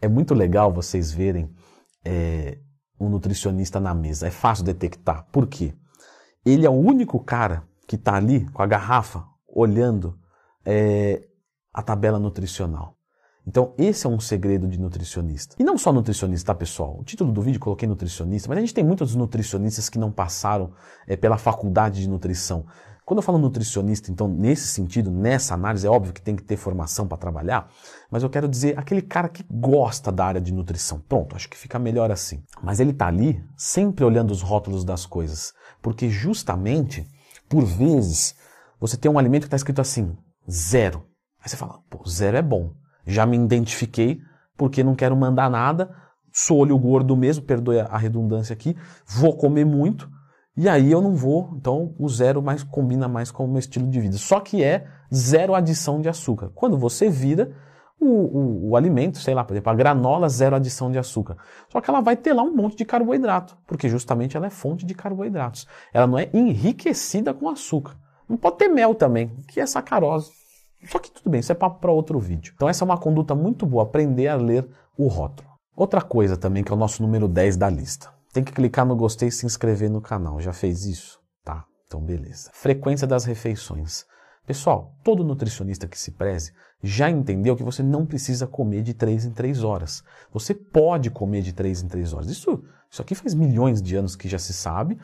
É muito legal vocês verem é, um nutricionista na mesa. É fácil detectar. Por quê? Ele é o único cara que está ali com a garrafa olhando é, a tabela nutricional. Então, esse é um segredo de nutricionista. E não só nutricionista, tá, pessoal? O título do vídeo coloquei nutricionista, mas a gente tem muitos nutricionistas que não passaram é, pela faculdade de nutrição. Quando eu falo nutricionista, então, nesse sentido, nessa análise, é óbvio que tem que ter formação para trabalhar, mas eu quero dizer aquele cara que gosta da área de nutrição. Pronto, acho que fica melhor assim. Mas ele está ali sempre olhando os rótulos das coisas, porque justamente, por vezes, você tem um alimento que está escrito assim, zero. Aí você fala, pô, zero é bom. Já me identifiquei porque não quero mandar nada, sou olho gordo mesmo, perdoe a redundância aqui, vou comer muito, e aí eu não vou, então o zero mais combina mais com o meu estilo de vida. Só que é zero adição de açúcar. Quando você vira o, o, o, alimento, sei lá, por exemplo, a granola, zero adição de açúcar. Só que ela vai ter lá um monte de carboidrato, porque justamente ela é fonte de carboidratos. Ela não é enriquecida com açúcar. Não pode ter mel também, que é sacarose. Só que tudo bem, isso é papo para outro vídeo. Então essa é uma conduta muito boa, aprender a ler o rótulo. Outra coisa também que é o nosso número 10 da lista. Tem que clicar no gostei e se inscrever no canal. Já fez isso? Tá, então beleza. Frequência das refeições. Pessoal, todo nutricionista que se preze já entendeu que você não precisa comer de 3 em 3 horas. Você pode comer de 3 em 3 horas. Isso, isso aqui faz milhões de anos que já se sabe,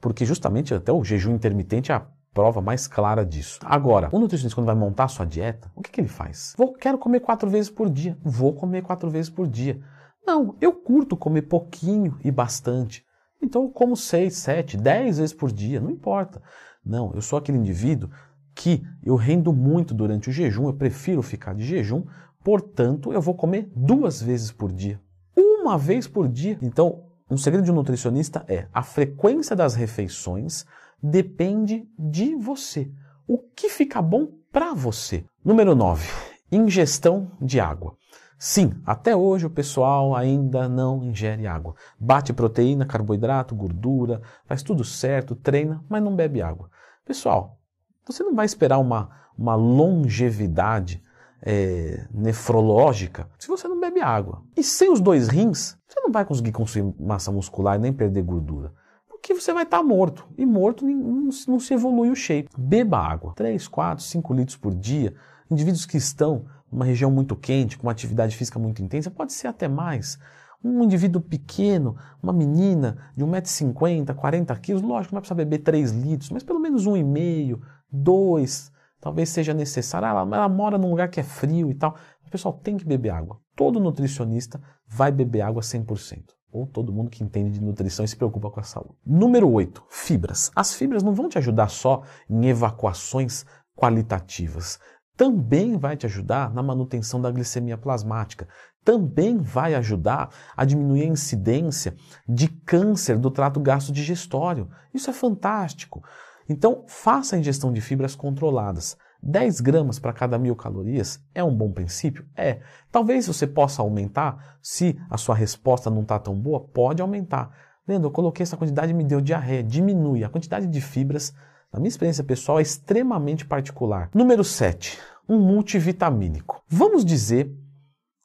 porque justamente até o jejum intermitente é a prova mais clara disso. Agora, o nutricionista, quando vai montar a sua dieta, o que, que ele faz? Vou, quero comer quatro vezes por dia. Vou comer quatro vezes por dia. Não, eu curto comer pouquinho e bastante. Então eu como seis, sete, dez vezes por dia, não importa. Não, eu sou aquele indivíduo que eu rendo muito durante o jejum, eu prefiro ficar de jejum, portanto eu vou comer duas vezes por dia. Uma vez por dia. Então, um segredo de um nutricionista é a frequência das refeições depende de você. O que fica bom para você? Número 9. Ingestão de água. Sim, até hoje o pessoal ainda não ingere água. Bate proteína, carboidrato, gordura, faz tudo certo, treina, mas não bebe água. Pessoal, você não vai esperar uma, uma longevidade é, nefrológica se você não bebe água. E sem os dois rins, você não vai conseguir construir massa muscular nem perder gordura. Porque você vai estar morto. E morto não se evolui o shape. Beba água. 3, 4, 5 litros por dia. Indivíduos que estão uma região muito quente, com uma atividade física muito intensa, pode ser até mais. Um indivíduo pequeno, uma menina de 1,50m, 40 quilos, lógico, não vai precisar beber 3 litros, mas pelo menos 1,5, 2, talvez seja necessário. Ela, ela mora num lugar que é frio e tal. O pessoal tem que beber água. Todo nutricionista vai beber água 100%. Ou todo mundo que entende de nutrição e se preocupa com a saúde. Número 8, fibras. As fibras não vão te ajudar só em evacuações qualitativas também vai te ajudar na manutenção da glicemia plasmática, também vai ajudar a diminuir a incidência de câncer do trato gastrodigestório. Isso é fantástico. Então, faça a ingestão de fibras controladas. 10 gramas para cada mil calorias é um bom princípio? É. Talvez você possa aumentar, se a sua resposta não está tão boa, pode aumentar. Lendo, eu coloquei essa quantidade e me deu diarreia. Diminui. A quantidade de fibras na minha experiência pessoal, é extremamente particular. Número 7. Um multivitamínico. Vamos dizer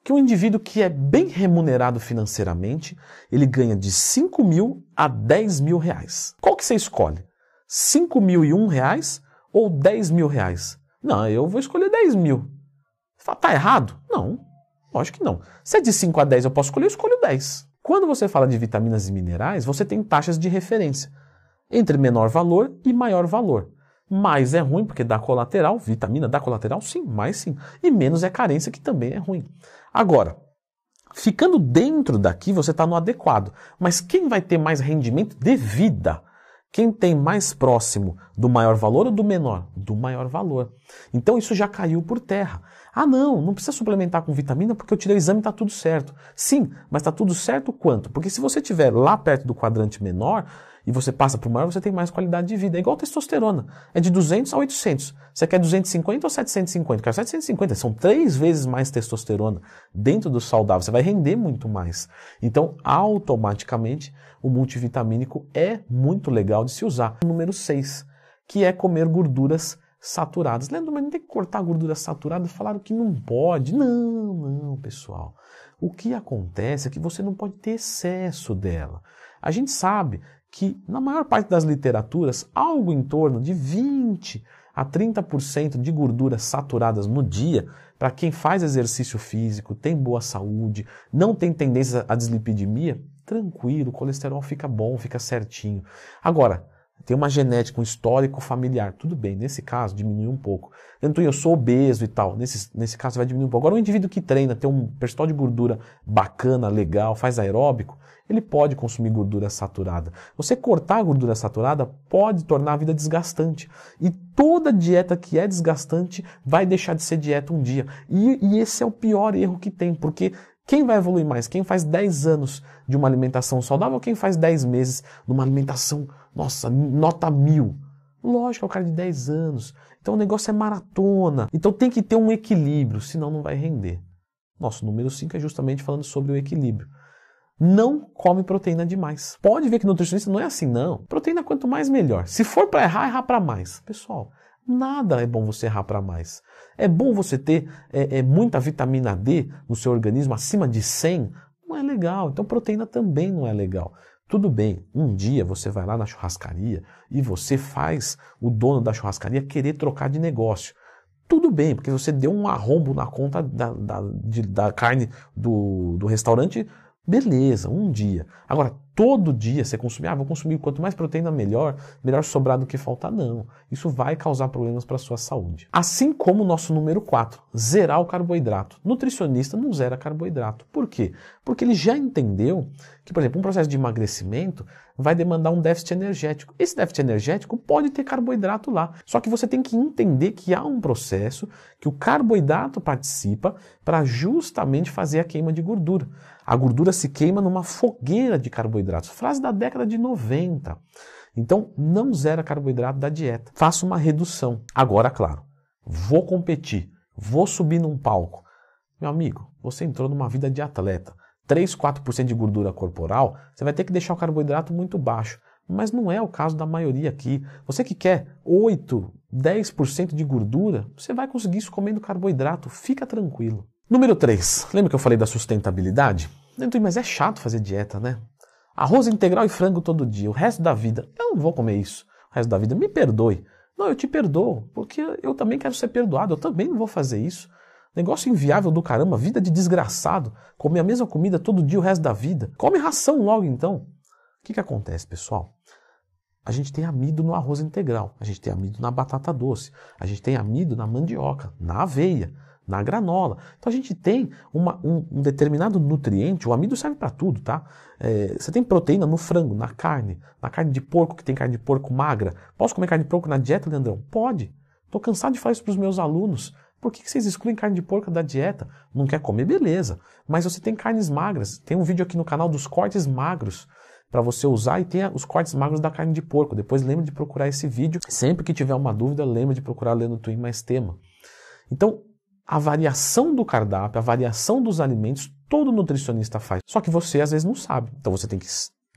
que um indivíduo que é bem remunerado financeiramente, ele ganha de 5 mil a 10 mil reais. Qual que você escolhe? 5 mil e um reais ou 10 mil reais? Não, eu vou escolher 10 mil. Fala, tá errado? Não, lógico que não. Se é de 5 a 10 eu posso escolher, eu escolho 10. Quando você fala de vitaminas e minerais, você tem taxas de referência entre menor valor e maior valor. Mais é ruim porque dá colateral, vitamina dá colateral, sim, mais sim. E menos é carência, que também é ruim. Agora, ficando dentro daqui, você está no adequado. Mas quem vai ter mais rendimento de vida? Quem tem mais próximo do maior valor ou do menor? Do maior valor. Então isso já caiu por terra. Ah, não, não precisa suplementar com vitamina porque eu tirei o exame e está tudo certo. Sim, mas está tudo certo quanto? Porque se você estiver lá perto do quadrante menor, e você passa para o maior, você tem mais qualidade de vida. É igual testosterona. É de 200 a 800. Você quer 250 ou 750? Quer 750. São três vezes mais testosterona dentro do saudável. Você vai render muito mais. Então, automaticamente, o multivitamínico é muito legal de se usar. Número 6, que é comer gorduras saturadas. Leandro, mas não tem que cortar gordura saturada? Falaram que não pode. Não, não, pessoal. O que acontece é que você não pode ter excesso dela. A gente sabe que na maior parte das literaturas, algo em torno de 20 a 30% de gorduras saturadas no dia, para quem faz exercício físico, tem boa saúde, não tem tendência à dislipidemia, tranquilo, o colesterol fica bom, fica certinho. Agora, tem uma genética, um histórico familiar, tudo bem, nesse caso diminui um pouco. Então eu sou obeso e tal, nesse, nesse caso vai diminuir um pouco. Agora, um indivíduo que treina, tem um percentual de gordura bacana, legal, faz aeróbico, ele pode consumir gordura saturada. Você cortar a gordura saturada pode tornar a vida desgastante. E toda dieta que é desgastante vai deixar de ser dieta um dia. E, e esse é o pior erro que tem, porque quem vai evoluir mais? Quem faz 10 anos de uma alimentação saudável ou quem faz 10 meses de uma alimentação, nossa, nota mil? Lógico, é o cara de 10 anos. Então o negócio é maratona. Então tem que ter um equilíbrio, senão não vai render. Nosso número 5 é justamente falando sobre o equilíbrio não come proteína demais. Pode ver que nutricionista não é assim, não. Proteína quanto mais melhor. Se for para errar, errar para mais. Pessoal, nada é bom você errar para mais. É bom você ter é, é, muita vitamina D no seu organismo acima de 100. Não é legal. Então proteína também não é legal. Tudo bem, um dia você vai lá na churrascaria e você faz o dono da churrascaria querer trocar de negócio. Tudo bem, porque você deu um arrombo na conta da, da, de, da carne do, do restaurante Beleza, um dia. Agora, todo dia você consumir, ah, vou consumir quanto mais proteína melhor, melhor sobrar do que faltar. Não. Isso vai causar problemas para a sua saúde. Assim como o nosso número 4, zerar o carboidrato. Nutricionista não zera carboidrato. Por quê? Porque ele já entendeu que, por exemplo, um processo de emagrecimento vai demandar um déficit energético. Esse déficit energético pode ter carboidrato lá. Só que você tem que entender que há um processo que o carboidrato participa para justamente fazer a queima de gordura. A gordura se queima numa fogueira de carboidratos. Frase da década de 90. Então, não zera carboidrato da dieta. Faça uma redução. Agora, claro, vou competir, vou subir num palco. Meu amigo, você entrou numa vida de atleta. 3, 4% de gordura corporal, você vai ter que deixar o carboidrato muito baixo. Mas não é o caso da maioria aqui. Você que quer 8, 10% de gordura, você vai conseguir isso comendo carboidrato. Fica tranquilo. Número 3. Lembra que eu falei da sustentabilidade? Mas é chato fazer dieta, né? Arroz integral e frango todo dia, o resto da vida. Eu não vou comer isso. O resto da vida, me perdoe. Não, eu te perdoo, porque eu também quero ser perdoado. Eu também não vou fazer isso. Negócio inviável do caramba, vida de desgraçado. Comer a mesma comida todo dia o resto da vida. Come ração logo então. O que, que acontece, pessoal? A gente tem amido no arroz integral, a gente tem amido na batata doce, a gente tem amido na mandioca, na aveia na granola. Então a gente tem uma, um, um, determinado nutriente, o amido serve para tudo, tá? É, você tem proteína no frango, na carne, na carne de porco, que tem carne de porco magra. Posso comer carne de porco na dieta, Leandrão? Pode. Estou cansado de falar isso para os meus alunos. Por que, que vocês excluem carne de porco da dieta? Não quer comer? Beleza. Mas você tem carnes magras. Tem um vídeo aqui no canal dos cortes magros para você usar e tem os cortes magros da carne de porco. Depois lembre de procurar esse vídeo. Sempre que tiver uma dúvida, lembre de procurar lendo Twin mais tema. Então, a variação do cardápio, a variação dos alimentos, todo nutricionista faz. Só que você às vezes não sabe. Então você tem que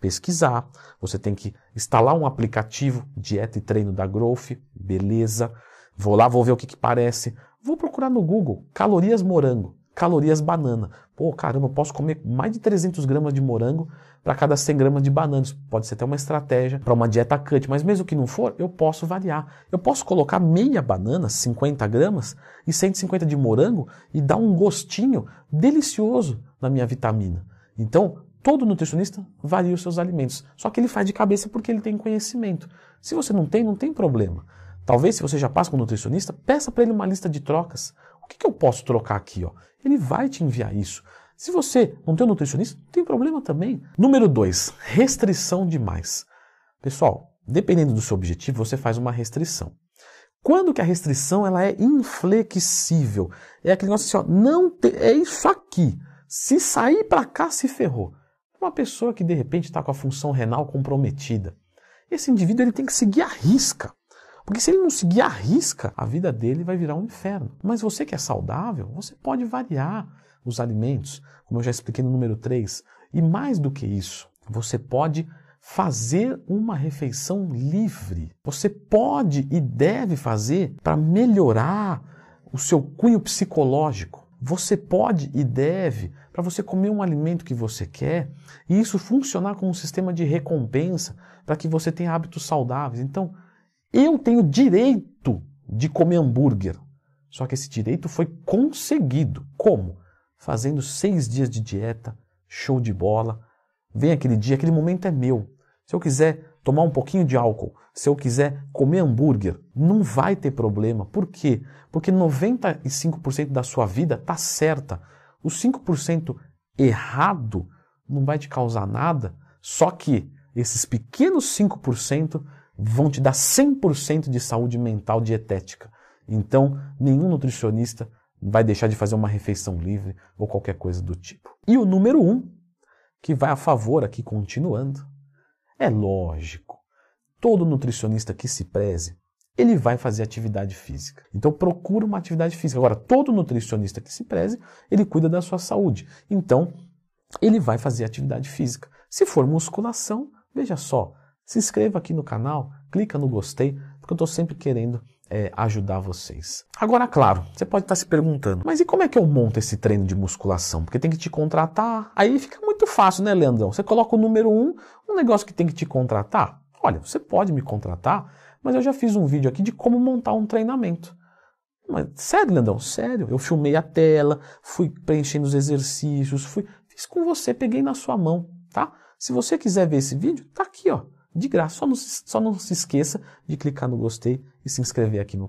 pesquisar, você tem que instalar um aplicativo, dieta e treino da Growth, beleza. Vou lá, vou ver o que, que parece. Vou procurar no Google, calorias morango, calorias banana. Pô, caramba, eu posso comer mais de 300 gramas de morango para cada 100 gramas de bananas. Pode ser até uma estratégia para uma dieta cut, mas mesmo que não for, eu posso variar. Eu posso colocar meia banana, 50 gramas, e 150 de morango e dar um gostinho delicioso na minha vitamina. Então, todo nutricionista varia os seus alimentos. Só que ele faz de cabeça porque ele tem conhecimento. Se você não tem, não tem problema. Talvez, se você já passa com um nutricionista, peça para ele uma lista de trocas. Que, que eu posso trocar aqui? Ó? Ele vai te enviar isso. Se você não tem um nutricionista, não tem problema também. Número 2, restrição demais. Pessoal, dependendo do seu objetivo, você faz uma restrição. Quando que a restrição ela é inflexível? É aquele negócio assim, ó, não te, é isso aqui. Se sair para cá, se ferrou. Uma pessoa que de repente está com a função renal comprometida. Esse indivíduo ele tem que seguir a risca. Porque se ele não seguir a risca, a vida dele vai virar um inferno. Mas você que é saudável, você pode variar os alimentos, como eu já expliquei no número 3. E mais do que isso, você pode fazer uma refeição livre. Você pode e deve fazer para melhorar o seu cunho psicológico. você pode e deve para você comer um alimento que você quer e isso funcionar como um sistema de recompensa para que você tenha hábitos saudáveis. Então, eu tenho direito de comer hambúrguer. Só que esse direito foi conseguido. Como? Fazendo seis dias de dieta, show de bola. Vem aquele dia, aquele momento é meu. Se eu quiser tomar um pouquinho de álcool, se eu quiser comer hambúrguer, não vai ter problema. Por quê? Porque 95% da sua vida está certa. Os 5% errado não vai te causar nada, só que esses pequenos 5% vão te dar 100% de saúde mental dietética. Então, nenhum nutricionista vai deixar de fazer uma refeição livre ou qualquer coisa do tipo. E o número um, que vai a favor aqui continuando, é lógico. Todo nutricionista que se preze, ele vai fazer atividade física. Então procura uma atividade física. Agora, todo nutricionista que se preze, ele cuida da sua saúde. Então, ele vai fazer atividade física. Se for musculação, veja só, se inscreva aqui no canal, clica no gostei, porque eu estou sempre querendo é, ajudar vocês. Agora, claro, você pode estar se perguntando, mas e como é que eu monto esse treino de musculação? Porque tem que te contratar. Aí fica muito fácil, né, Leandrão? Você coloca o número um, um negócio que tem que te contratar. Olha, você pode me contratar, mas eu já fiz um vídeo aqui de como montar um treinamento. Mas, sério, Leandrão? Sério. Eu filmei a tela, fui preenchendo os exercícios, fui, fiz com você, peguei na sua mão, tá? Se você quiser ver esse vídeo, tá aqui, ó de graça. Só não, só não se esqueça de clicar no gostei e se inscrever aqui no canal.